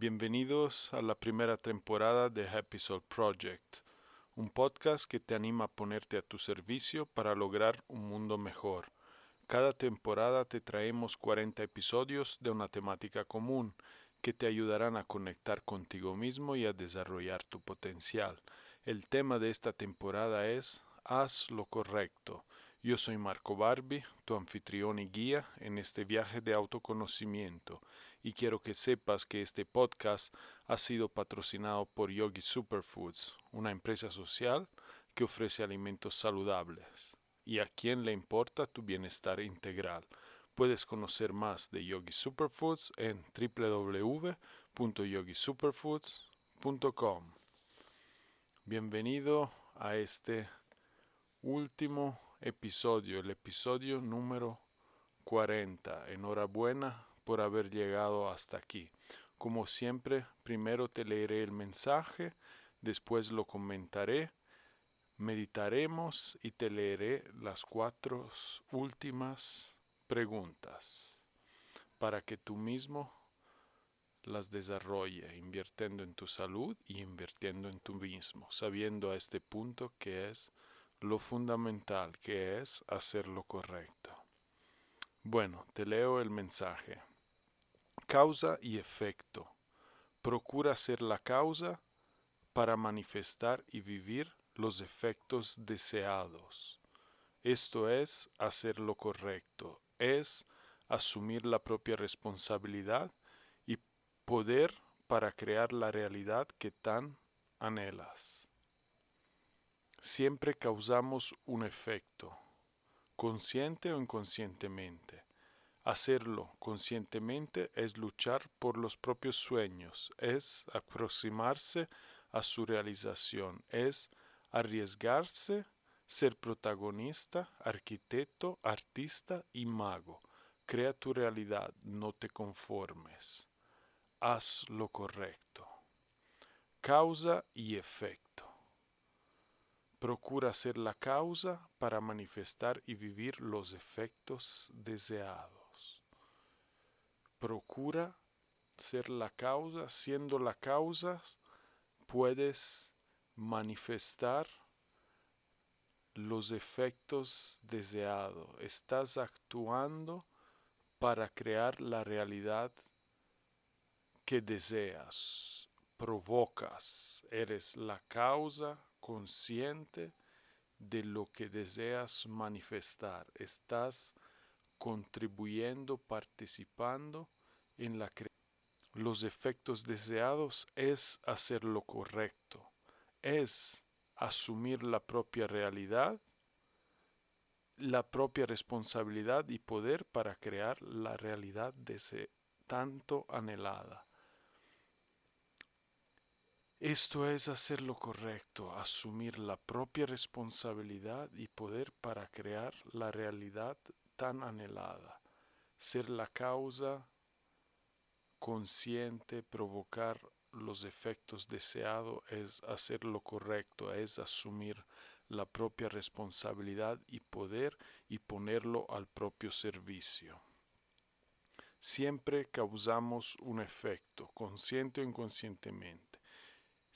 Bienvenidos a la primera temporada de Happy Soul Project, un podcast que te anima a ponerte a tu servicio para lograr un mundo mejor. Cada temporada te traemos 40 episodios de una temática común que te ayudarán a conectar contigo mismo y a desarrollar tu potencial. El tema de esta temporada es Haz lo correcto. Yo soy Marco Barbi, tu anfitrión y guía en este viaje de autoconocimiento y quiero que sepas que este podcast ha sido patrocinado por Yogi Superfoods, una empresa social que ofrece alimentos saludables y a quien le importa tu bienestar integral. Puedes conocer más de Yogi Superfoods en www.yogisuperfoods.com. Bienvenido a este último episodio, el episodio número 40. Enhorabuena por haber llegado hasta aquí. Como siempre, primero te leeré el mensaje, después lo comentaré, meditaremos y te leeré las cuatro últimas preguntas para que tú mismo las desarrolle, invirtiendo en tu salud y invirtiendo en tú mismo, sabiendo a este punto que es lo fundamental, que es hacer lo correcto. Bueno, te leo el mensaje. Causa y efecto. Procura ser la causa para manifestar y vivir los efectos deseados. Esto es hacer lo correcto, es asumir la propia responsabilidad y poder para crear la realidad que tan anhelas. Siempre causamos un efecto, consciente o inconscientemente. Hacerlo conscientemente es luchar por los propios sueños, es aproximarse a su realización, es arriesgarse, ser protagonista, arquitecto, artista y mago. Crea tu realidad, no te conformes. Haz lo correcto. Causa y efecto. Procura ser la causa para manifestar y vivir los efectos deseados. Procura ser la causa, siendo la causa, puedes manifestar los efectos deseados. Estás actuando para crear la realidad que deseas. Provocas. Eres la causa consciente de lo que deseas manifestar. Estás contribuyendo, participando en la creación. Los efectos deseados es hacer lo correcto, es asumir la propia realidad, la propia responsabilidad y poder para crear la realidad de tanto anhelada. Esto es hacer lo correcto, asumir la propia responsabilidad y poder para crear la realidad tan anhelada, ser la causa consciente, provocar los efectos deseados es hacer lo correcto, es asumir la propia responsabilidad y poder y ponerlo al propio servicio. Siempre causamos un efecto, consciente o inconscientemente.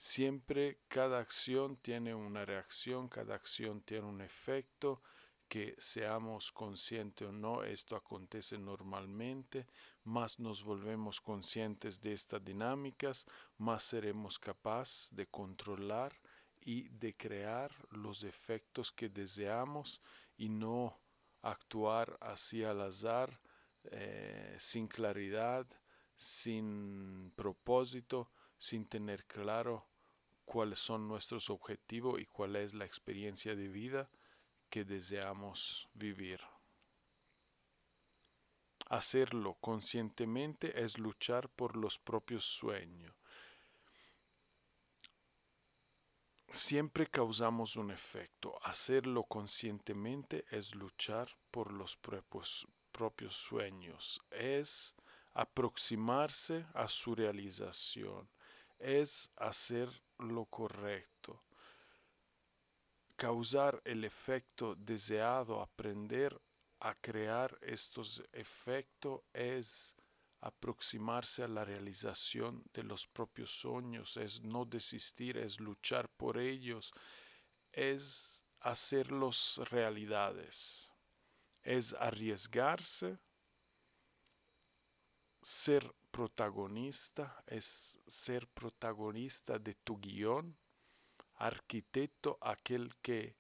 Siempre cada acción tiene una reacción, cada acción tiene un efecto, que seamos conscientes o no, esto acontece normalmente, más nos volvemos conscientes de estas dinámicas, más seremos capaces de controlar y de crear los efectos que deseamos y no actuar así al azar, eh, sin claridad, sin propósito, sin tener claro cuáles son nuestros objetivos y cuál es la experiencia de vida que deseamos vivir. Hacerlo conscientemente es luchar por los propios sueños. Siempre causamos un efecto. Hacerlo conscientemente es luchar por los propios, propios sueños. Es aproximarse a su realización. Es hacer lo correcto. Causar el efecto deseado, aprender a crear estos efectos es aproximarse a la realización de los propios sueños, es no desistir, es luchar por ellos, es hacerlos realidades, es arriesgarse, ser protagonista, es ser protagonista de tu guion, arquitecto, aquel que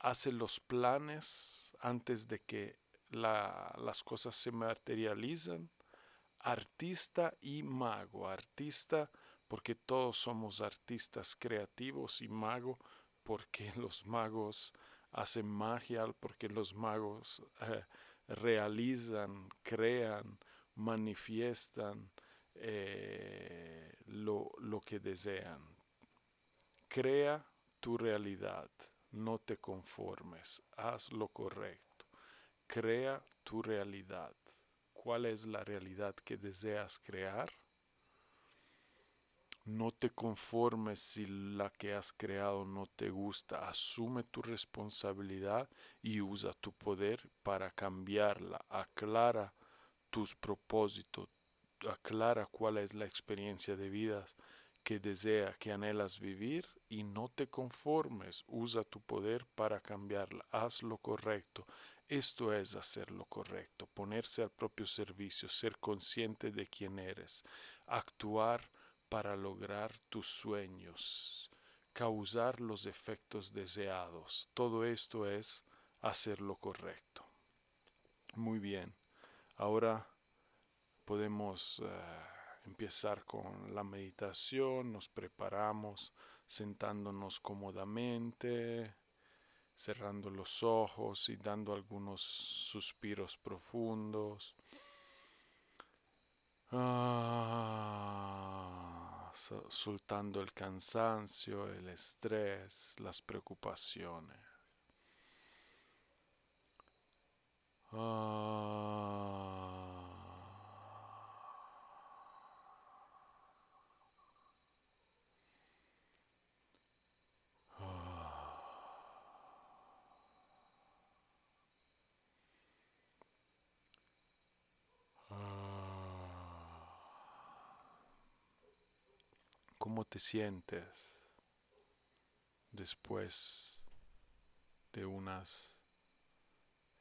hace los planes antes de que la, las cosas se materializan, artista y mago. Artista porque todos somos artistas creativos y mago porque los magos hacen magia, porque los magos eh, realizan, crean, manifiestan eh, lo, lo que desean. Crea tu realidad, no te conformes, haz lo correcto, crea tu realidad cuál es la realidad que deseas crear. No te conformes si la que has creado no te gusta. Asume tu responsabilidad y usa tu poder para cambiarla. Aclara tus propósitos. Aclara cuál es la experiencia de vida que desea, que anhelas vivir y no te conformes. Usa tu poder para cambiarla. Haz lo correcto. Esto es hacer lo correcto, ponerse al propio servicio, ser consciente de quién eres, actuar para lograr tus sueños, causar los efectos deseados. Todo esto es hacer lo correcto. Muy bien, ahora podemos eh, empezar con la meditación, nos preparamos sentándonos cómodamente cerrando los ojos y dando algunos suspiros profundos. Ah, soltando el cansancio, el estrés, las preocupaciones. Ah, ¿Cómo te sientes después de unas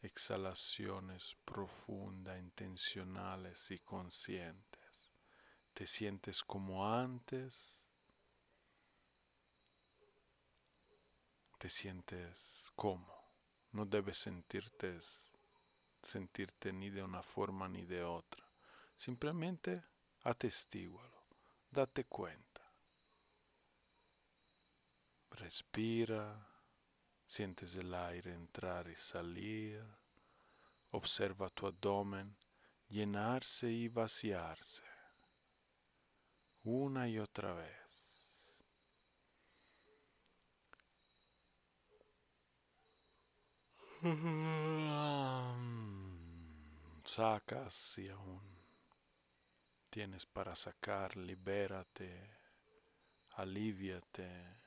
exhalaciones profundas, intencionales y conscientes? ¿Te sientes como antes? ¿Te sientes como? No debes sentirte, sentirte ni de una forma ni de otra. Simplemente atestígualo, date cuenta. Respira, sientes el aire entrar y salir, observa tu abdomen llenarse y vaciarse una y otra vez. Sacas si aún tienes para sacar, libérate, aliviate.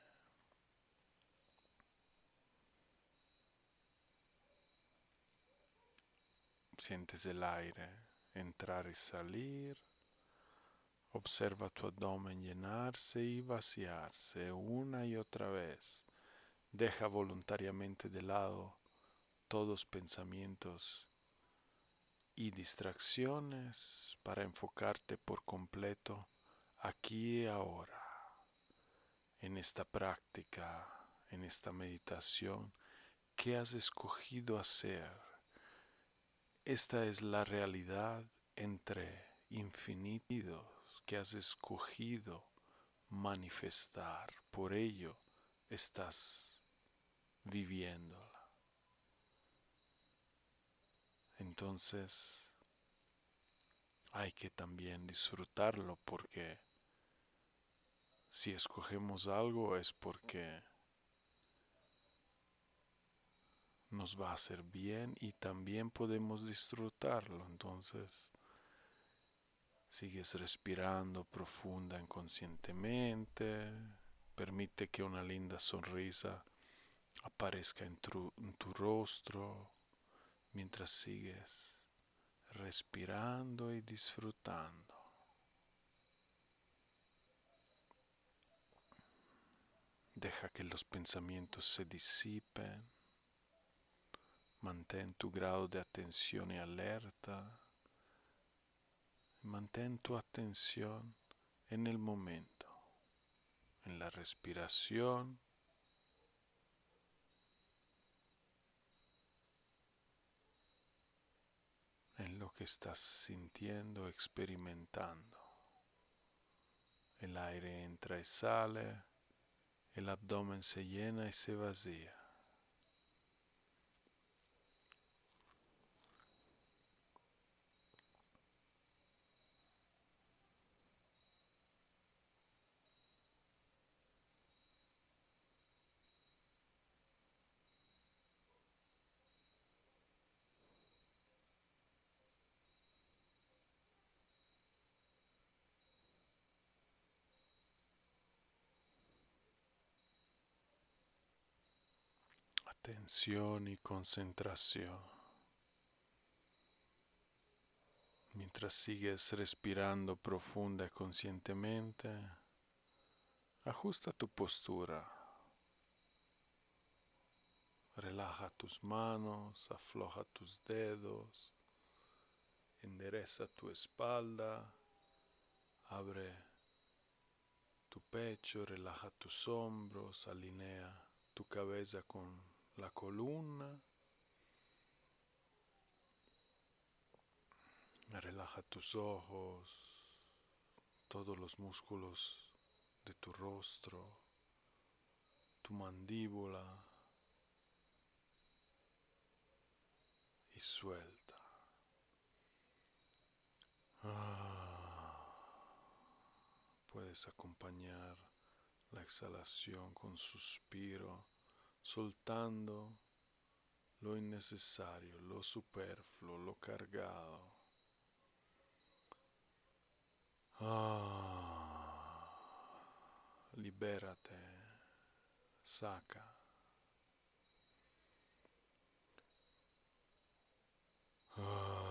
Sientes el aire entrar y salir. Observa tu abdomen llenarse y vaciarse una y otra vez. Deja voluntariamente de lado todos pensamientos y distracciones para enfocarte por completo aquí y ahora, en esta práctica, en esta meditación que has escogido hacer esta es la realidad entre infinitos que has escogido manifestar. Por ello estás viviéndola. Entonces, hay que también disfrutarlo porque si escogemos algo es porque nos va a hacer bien y también podemos disfrutarlo. Entonces, sigues respirando profunda inconscientemente, permite que una linda sonrisa aparezca en tu, en tu rostro mientras sigues respirando y disfrutando. Deja que los pensamientos se disipen. Mantén tu grado de atención y alerta. Mantén tu atención en el momento, en la respiración. en lo que estás sintiendo, experimentando. El aire entra y sale, el abdomen se llena y se vacía. Atención y concentración. Mientras sigues respirando profunda y conscientemente, ajusta tu postura. Relaja tus manos, afloja tus dedos, endereza tu espalda, abre tu pecho, relaja tus hombros, alinea tu cabeza con la columna. Relaja tus ojos, todos los músculos de tu rostro, tu mandíbula y suelta. Ah, puedes acompañar la exhalación con suspiro soltando lo innecesario, lo superfluo, lo cargado. Ah, libérate, saca. Ah.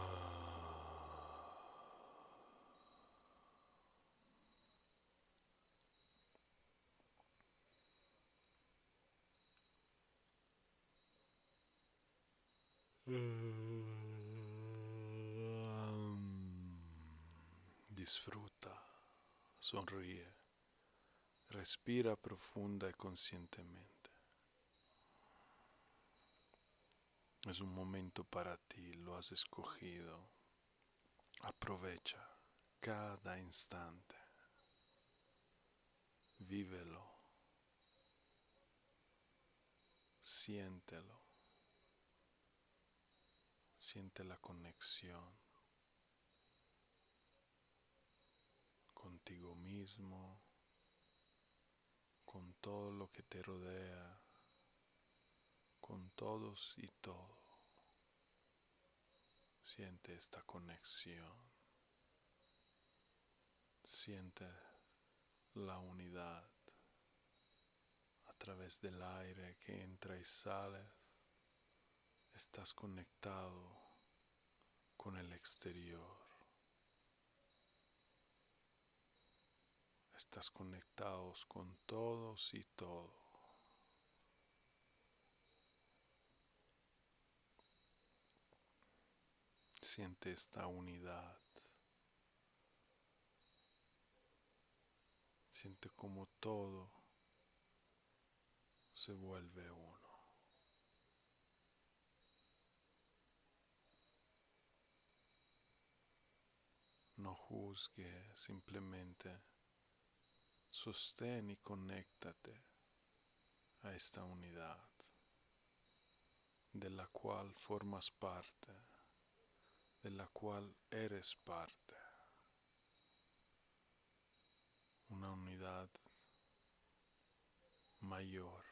Disfruta, sonríe, respira profunda y conscientemente. Es un momento para ti, lo has escogido. Aprovecha cada instante. Vívelo. Siéntelo. Siente la conexión contigo mismo, con todo lo que te rodea, con todos y todo. Siente esta conexión. Siente la unidad a través del aire que entra y sale estás conectado con el exterior. Estás conectados con todos y todo. Siente esta unidad. Siente como todo se vuelve uno. no juzgue, simplemente sostén y conéctate a esta unidad de la cual formas parte, de la cual eres parte. Una unidad mayor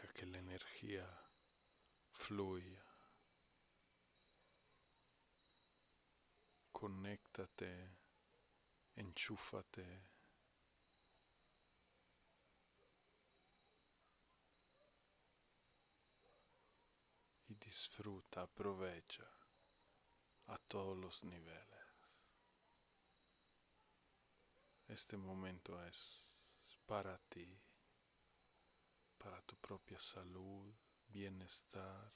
Deja que la energía fluya. Conéctate, enchúfate. Y disfruta, aprovecha a todos los niveles. Este momento es para ti para tu propia salud, bienestar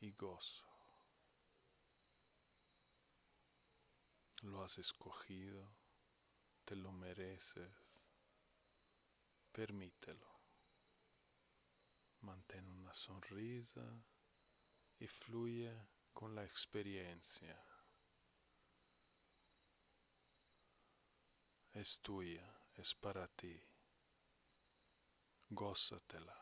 y gozo. Lo has escogido, te lo mereces, permítelo. Mantén una sonrisa y fluye con la experiencia. Es tuya, es para ti gózatela. atención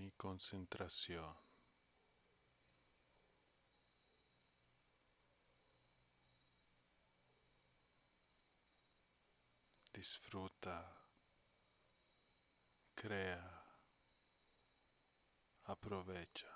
y concentración. Disfruta, crea, aprovecha.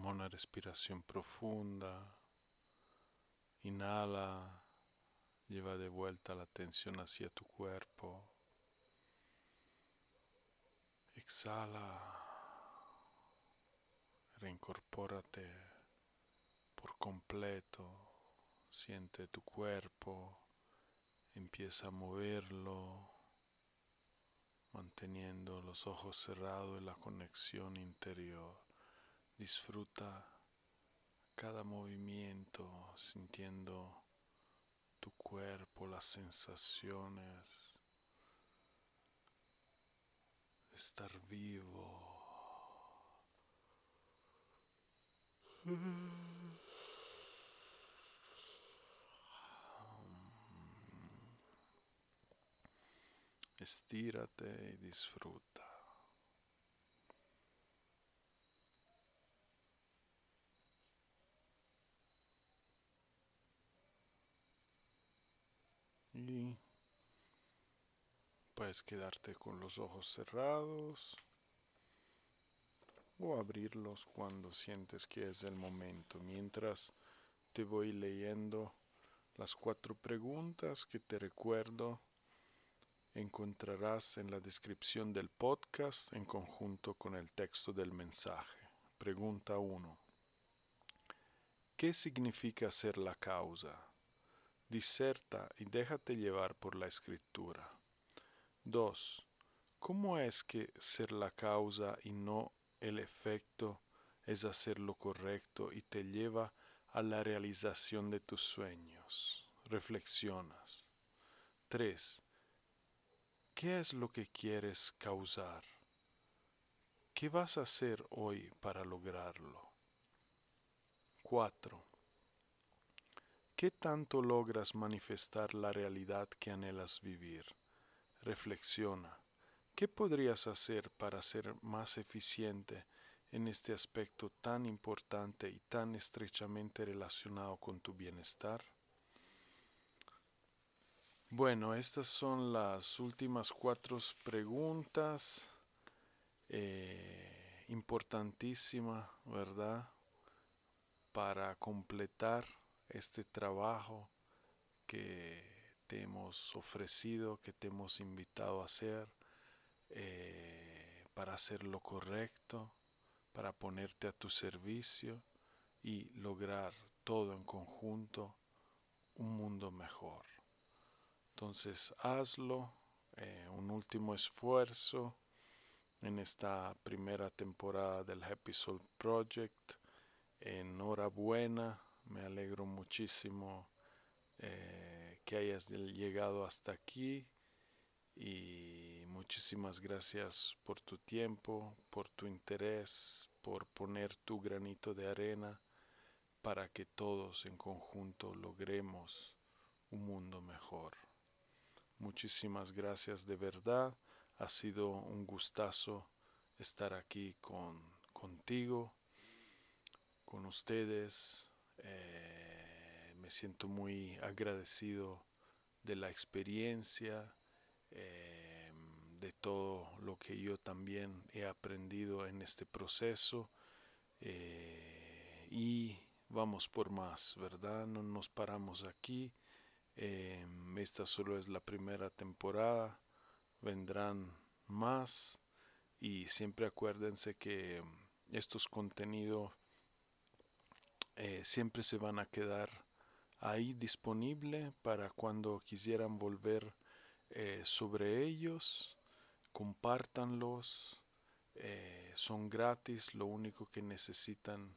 Toma una respiración profunda. Inhala. Lleva de vuelta la atención hacia tu cuerpo. Exhala. Reincorpórate por completo. Siente tu cuerpo. Empieza a moverlo. Manteniendo los ojos cerrados y la conexión interior. Disfruta cada movimiento sintiendo tu cuerpo, las sensaciones, estar vivo. Estírate y disfruta. Y puedes quedarte con los ojos cerrados o abrirlos cuando sientes que es el momento. Mientras te voy leyendo las cuatro preguntas que te recuerdo encontrarás en la descripción del podcast en conjunto con el texto del mensaje. Pregunta 1. ¿Qué significa ser la causa? Diserta y déjate llevar por la escritura. 2. ¿Cómo es que ser la causa y no el efecto es hacer lo correcto y te lleva a la realización de tus sueños? Reflexionas. 3. ¿Qué es lo que quieres causar? ¿Qué vas a hacer hoy para lograrlo? 4. ¿Qué tanto logras manifestar la realidad que anhelas vivir? Reflexiona. ¿Qué podrías hacer para ser más eficiente en este aspecto tan importante y tan estrechamente relacionado con tu bienestar? Bueno, estas son las últimas cuatro preguntas. Eh, importantísima, ¿verdad? Para completar este trabajo que te hemos ofrecido, que te hemos invitado a hacer, eh, para hacer lo correcto, para ponerte a tu servicio y lograr todo en conjunto un mundo mejor. Entonces hazlo, eh, un último esfuerzo en esta primera temporada del Happy Soul Project. Enhorabuena me alegro muchísimo eh, que hayas llegado hasta aquí y muchísimas gracias por tu tiempo, por tu interés, por poner tu granito de arena para que todos en conjunto logremos un mundo mejor. Muchísimas gracias de verdad. Ha sido un gustazo estar aquí con, contigo, con ustedes. Eh, siento muy agradecido de la experiencia, eh, de todo lo que yo también he aprendido en este proceso. Eh, y vamos por más, ¿verdad? No nos paramos aquí. esta solo es la primera temporada vendrán más y siempre acuérdense que estos contenidos eh, siempre se van a quedar ahí disponible para cuando quisieran volver eh, sobre ellos compártanlos eh, son gratis lo único que necesitan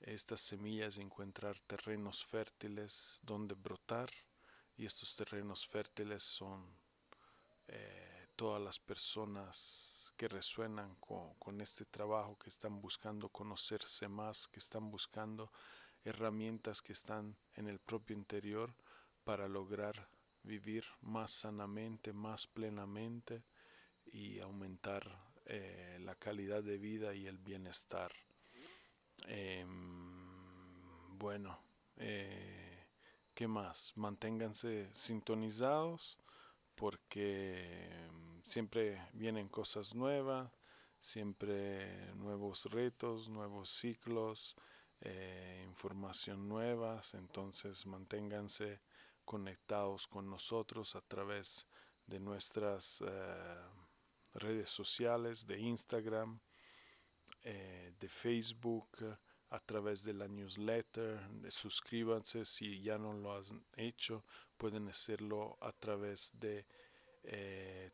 estas semillas encontrar terrenos fértiles donde brotar y estos terrenos fértiles son eh, todas las personas que resuenan con, este trabajo, que están buscando conocerse más, que están buscando herramientas que están en el propio interior para lograr vivir más sanamente, más plenamente y aumentar eh, la calidad de vida y el bienestar. Em, bueno, eh, ¿qué más? Manténganse sintonizados porque mm, siempre vienen cosas nuevas, siempre nuevos retos, nuevos ciclos, eh, información nuevas, entonces manténganse conectados con nosotros a través de nuestras eh, redes sociales, de Instagram, eh, de Facebook, a través de la newsletter, suscríbanse si ya no lo han hecho, pueden hacerlo a través de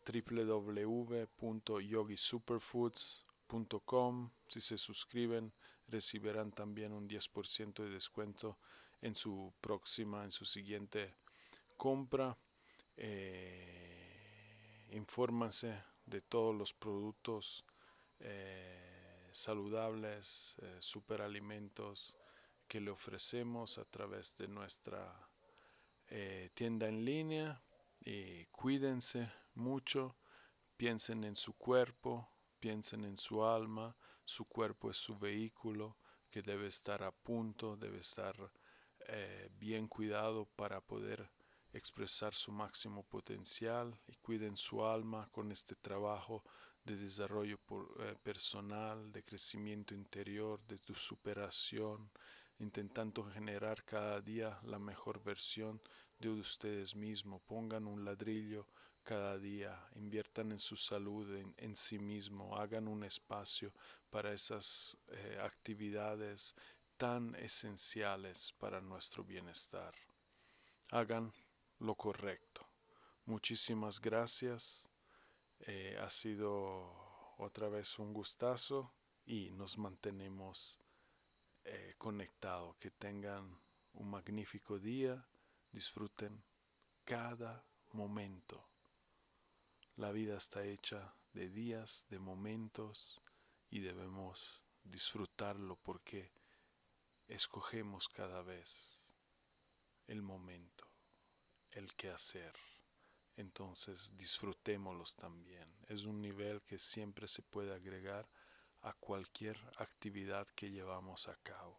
www.yogisuperfoods.com. Si se suscriben, recibirán también un 10% de descuento en su próxima, en su siguiente compra. Eh, de todos los productos eh, saludables, eh, superalimentos que le ofrecemos a través de nuestra eh, tienda en línea y cuídense mucho, piensen en su cuerpo, piensen en su alma, su cuerpo es su vehículo que debe estar a punto, debe estar eh, bien cuidado para poder expresar su máximo potencial y cuiden su alma con este trabajo de desarrollo eh, personal, de crecimiento interior, de tu superación, intentando generar cada día la mejor versión de ustedes mismos. Pongan un ladrillo cada día, inviertan en su salud, en, sí mismo, hagan un espacio para esas eh, actividades tan esenciales para nuestro bienestar. Hagan lo correcto. Muchísimas gracias. Eh, ha sido otra vez un gustazo y nos mantenemos eh, conectados. Que tengan un magnífico día, disfruten cada momento. La vida está hecha de días, de momentos y debemos disfrutarlo porque escogemos cada vez el momento, el que hacer. Entonces disfrutémoslos también. Es un nivel que siempre se puede agregar a cualquier actividad que llevamos a cabo.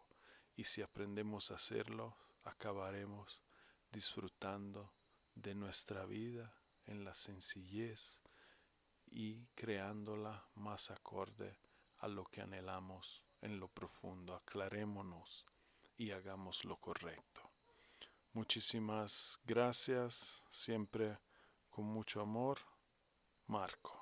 Y si aprendemos a hacerlo, acabaremos disfrutando de nuestra vida en la sencillez y creándola más acorde a lo que anhelamos en lo profundo. Aclarémonos y hagamos lo correcto. Muchísimas gracias, siempre con mucho amor, Marco.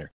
winner.